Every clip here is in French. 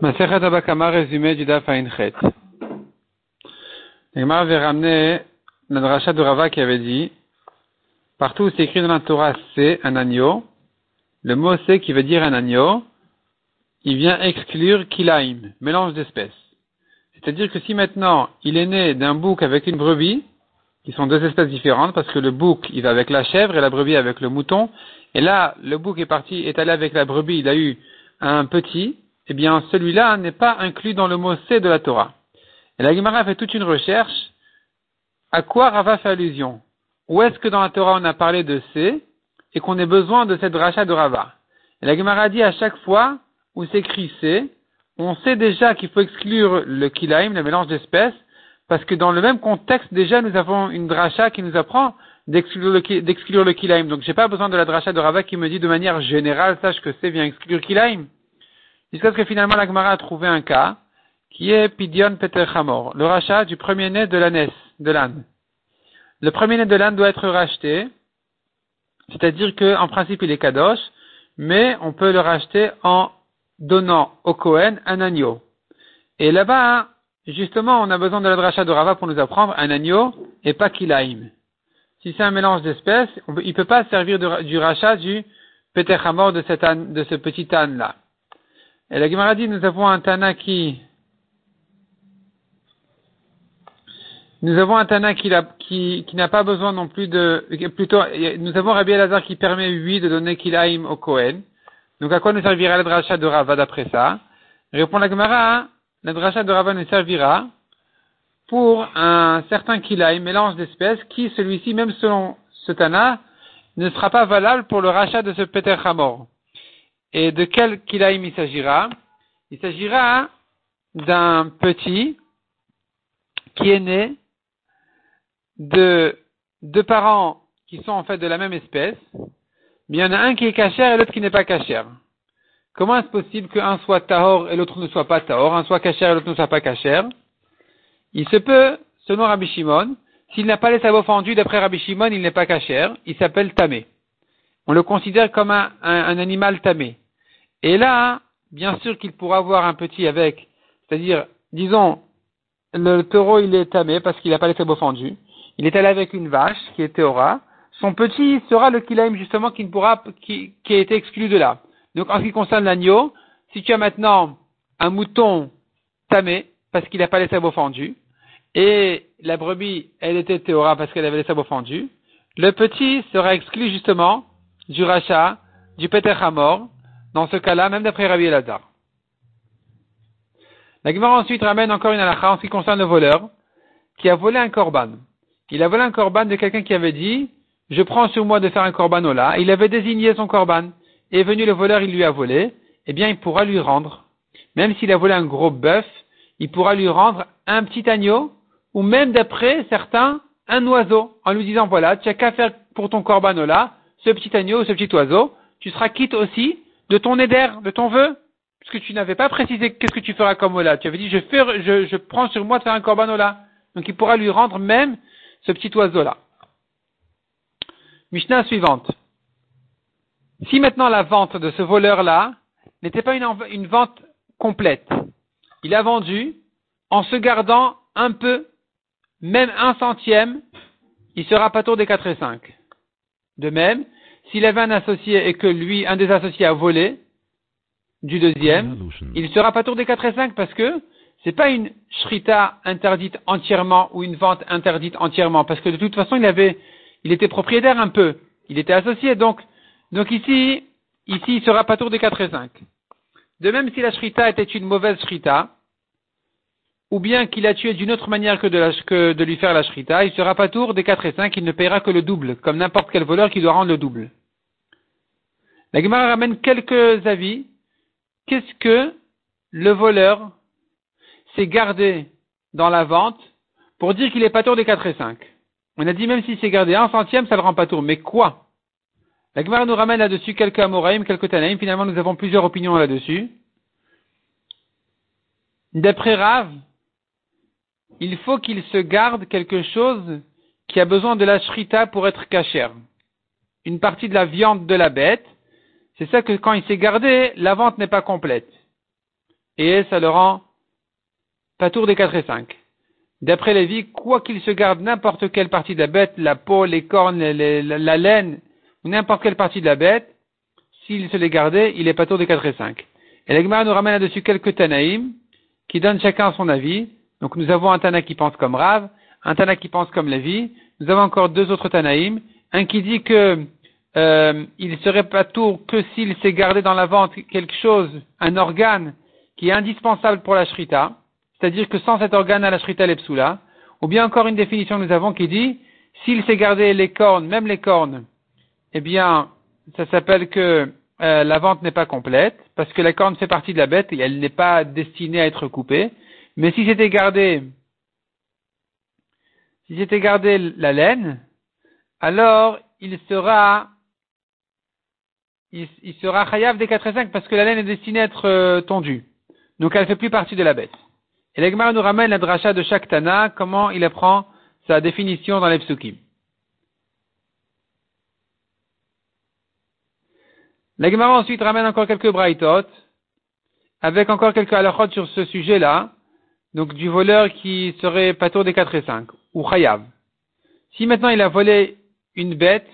Masechet Abakama, résumé du Daf Ainchet. L'Agmar avait ramené la dracha de Rava qui avait dit, partout où c'est écrit dans la Torah c'est un agneau, le mot c'est qui veut dire un agneau, il vient exclure kilaim, mélange d'espèces. C'est-à-dire que si maintenant il est né d'un bouc avec une brebis, qui sont deux espèces différentes, parce que le bouc il va avec la chèvre et la brebis avec le mouton, et là le bouc est parti, est allé avec la brebis, il a eu un petit, eh bien celui-là n'est pas inclus dans le mot C de la Torah. Et la Gemara fait toute une recherche. À quoi Rava fait allusion? Où est-ce que dans la Torah on a parlé de C et qu'on ait besoin de cette rachat de Rava? Et la Gemara dit à chaque fois où c'est écrit C, on sait déjà qu'il faut exclure le kilaim, le mélange d'espèces, parce que dans le même contexte, déjà, nous avons une dracha qui nous apprend d'exclure le, le kilaim. Donc, j'ai pas besoin de la dracha de Rava qui me dit de manière générale, sache que C vient exclure kilaim. Jusqu'à ce que finalement la Gemara a trouvé un cas qui est Pidion Peter Hamor, le rachat du premier-né de de l'âne. Le premier-né de l'âne doit être racheté, c'est-à-dire qu'en principe il est kadosh, mais on peut le racheter en donnant au Kohen un agneau. Et là-bas, justement, on a besoin de la dracha de Rava pour nous apprendre un agneau et pas kilaim. Si c'est un mélange d'espèces, il ne peut pas servir du rachat du Peter Hamor de, cet âne, de ce petit âne-là. Et la Gemara dit, nous avons un Tana qui, nous avons un Tana qui, n'a pas besoin non plus de, plutôt, nous avons Rabbi Elazar qui permet, lui, de donner Kilaim au Kohen. Donc, à quoi nous servira la dracha de Rava d'après ça? Répond la Gemara, la dracha de Rava nous servira pour un certain Kilaim, mélange d'espèces, qui, celui-ci, même selon ce Tana, ne sera pas valable pour le rachat de ce Peter Hamor. Et de quel kilaim il s'agira Il s'agira d'un petit qui est né de deux parents qui sont en fait de la même espèce, mais il y en a un qui est cachère et l'autre qui n'est pas cachère. Comment est-ce possible qu'un soit tahor et l'autre ne soit pas tahor, un soit cachère et l'autre ne soit pas cachère? Il se peut, selon Rabbi Shimon, s'il n'a pas les sabots fendus, d'après Rabbi Shimon, il n'est pas cachère, il s'appelle tamé. On le considère comme un, un animal tamé. Et là, bien sûr qu'il pourra avoir un petit avec, c'est-à-dire, disons, le taureau il est tamé parce qu'il n'a pas les sabots fendus. Il est allé avec une vache qui est théora. Son petit sera le kilaim justement qui ne pourra, qui, a été exclu de là. Donc en ce qui concerne l'agneau, si tu as maintenant un mouton tamé parce qu'il n'a pas les sabots fendus, et la brebis, elle était théora parce qu'elle avait les sabots fendus, le petit sera exclu justement du rachat, du Peter Hamor, dans ce cas-là, même d'après Rabbi Elazar. La Gemara ensuite ramène encore une halakha en ce qui concerne le voleur, qui a volé un korban. Il a volé un korban de quelqu'un qui avait dit, je prends sur moi de faire un korban au. Il avait désigné son korban. Et venu le voleur, il lui a volé. Eh bien, il pourra lui rendre. Même s'il a volé un gros bœuf, il pourra lui rendre un petit agneau, ou même d'après certains, un oiseau, en lui disant, voilà, tu as qu'à faire pour ton korban au ce petit agneau ou ce petit oiseau, tu seras quitte aussi de ton éder, de ton vœu, puisque tu n'avais pas précisé qu'est-ce que tu feras comme Ola. Tu avais dit, je, prends sur moi de faire un korban Ola. Donc il pourra lui rendre même ce petit oiseau-là. Mishnah suivante. Si maintenant la vente de ce voleur-là n'était pas une, une vente complète, il a vendu en se gardant un peu, même un centième, il sera pas tour des 4 et 5. De même, s'il avait un associé et que lui, un des associés a volé du deuxième, il sera pas tour des 4 et 5 parce que c'est pas une shrita interdite entièrement ou une vente interdite entièrement parce que de toute façon il avait, il était propriétaire un peu, il était associé donc, donc ici, ici il sera pas tour des 4 et 5. De même si la shrita était une mauvaise shrita, ou bien qu'il a tué d'une autre manière que de, que de lui faire la shrita, il sera pas tour des 4 et 5, il ne payera que le double, comme n'importe quel voleur qui doit rendre le double. La Gemara ramène quelques avis. Qu'est-ce que le voleur s'est gardé dans la vente pour dire qu'il est pas tour des 4 et 5 On a dit même s'il s'est gardé un centième, ça ne le rend pas tour. Mais quoi? La Gemara nous ramène là-dessus quelques Amoraïm, quelques Tanaïm. Finalement, nous avons plusieurs opinions là-dessus. D'après Rav, il faut qu'il se garde quelque chose qui a besoin de la shrita pour être cachère. Une partie de la viande de la bête, c'est ça que quand il s'est gardé, la vente n'est pas complète. et ça le rend pas tour des 4 et 5. D'après Lévi, quoi qu'il se garde n'importe quelle partie de la bête, la peau, les cornes, la, laine, n'importe quelle partie de la bête, s'il se les gardait, il est pas tour des 4 et 5. Et l'Egmara nous ramène là-dessus quelques Tanaïm, qui donnent chacun son avis. Donc nous avons un Tana qui pense comme Rav, un Tana qui pense comme Lévi. Nous avons encore deux autres Tanaïm. Un qui dit que euh, il serait pas tour que s'il s'est gardé dans la vente quelque chose, un organe qui est indispensable pour la shrita, c'est-à-dire que sans cet organe à la shrita lepsula, ou bien encore une définition que nous avons qui dit, s'il s'est gardé les cornes, même les cornes, eh bien, ça s'appelle que euh, la vente n'est pas complète, parce que la corne fait partie de la bête et elle n'est pas destinée à être coupée. Mais si c'était gardé, si c'était gardé la laine, alors il sera il, sera chayav des 4 et 5 parce que la laine est destinée à être euh, tondue. Donc elle ne fait plus partie de la bête. Et l'Egmar nous ramène la dracha de chaque Tana, comment il apprend sa définition dans les psukim. L'Egmar ensuite ramène encore quelques braïtot, avec encore quelques halachot sur ce sujet-là, donc du voleur qui serait patour des 4 et 5, ou chayav. Si maintenant il a volé une bête,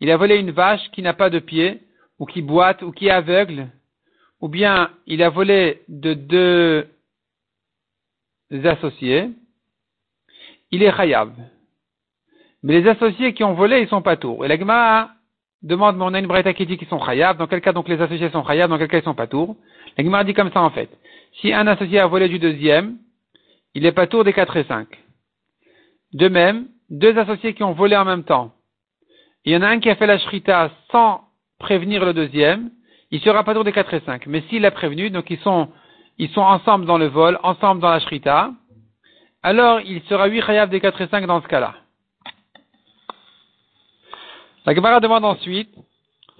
il a volé une vache qui n'a pas de pied, ou qui boite, ou qui est aveugle, ou bien il a volé de deux associés, il est chayav. Mais les associés qui ont volé, ils sont pas tours. Et l'agma demande, mais on a une braïta qui dit qu'ils sont chayav, dans quel cas donc les associés sont chayav, dans quel cas ils sont pas tours? L'agma dit comme ça en fait. Si un associé a volé du deuxième, il est pas tour des quatre et cinq. De même, deux associés qui ont volé en même temps, il y en a un qui a fait la shrita sans prévenir le deuxième, il sera pas tour des 4 et 5. Mais s'il a prévenu, donc ils sont, ils sont ensemble dans le vol, ensemble dans la shrita, alors il sera 8 chayav des 4 et 5 dans ce cas-là. La Gemara demande ensuite,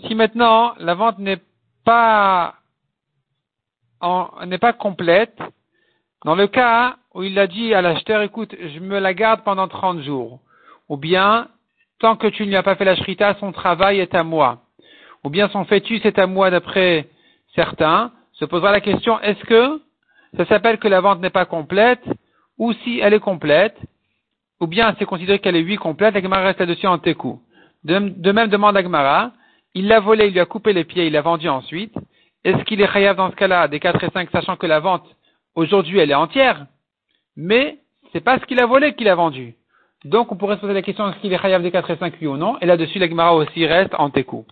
si maintenant la vente n'est pas, n'est pas complète, dans le cas où il a dit à l'acheteur, écoute, je me la garde pendant 30 jours, ou bien tant que tu ne lui as pas fait la shrita, son travail est à moi. Ou bien son fœtus est à moi d'après certains, se posera la question, est-ce que ça s'appelle que la vente n'est pas complète, ou si elle est complète, ou bien c'est considéré qu'elle est huit complète, l'Agmara reste là-dessus en tekou. De, même demande Agmara, il l'a volé, il lui a coupé les pieds, il l'a vendu ensuite. Est-ce qu'il est chayav dans ce cas-là, des 4 et 5, sachant que la vente, aujourd'hui, elle est entière, mais c'est pas ce qu'il a volé qu'il a vendu. Donc on pourrait se poser la question est-ce qu'il est chayav des 4 et 5 oui ou non? Et là-dessus, l'Agmara aussi reste en técou.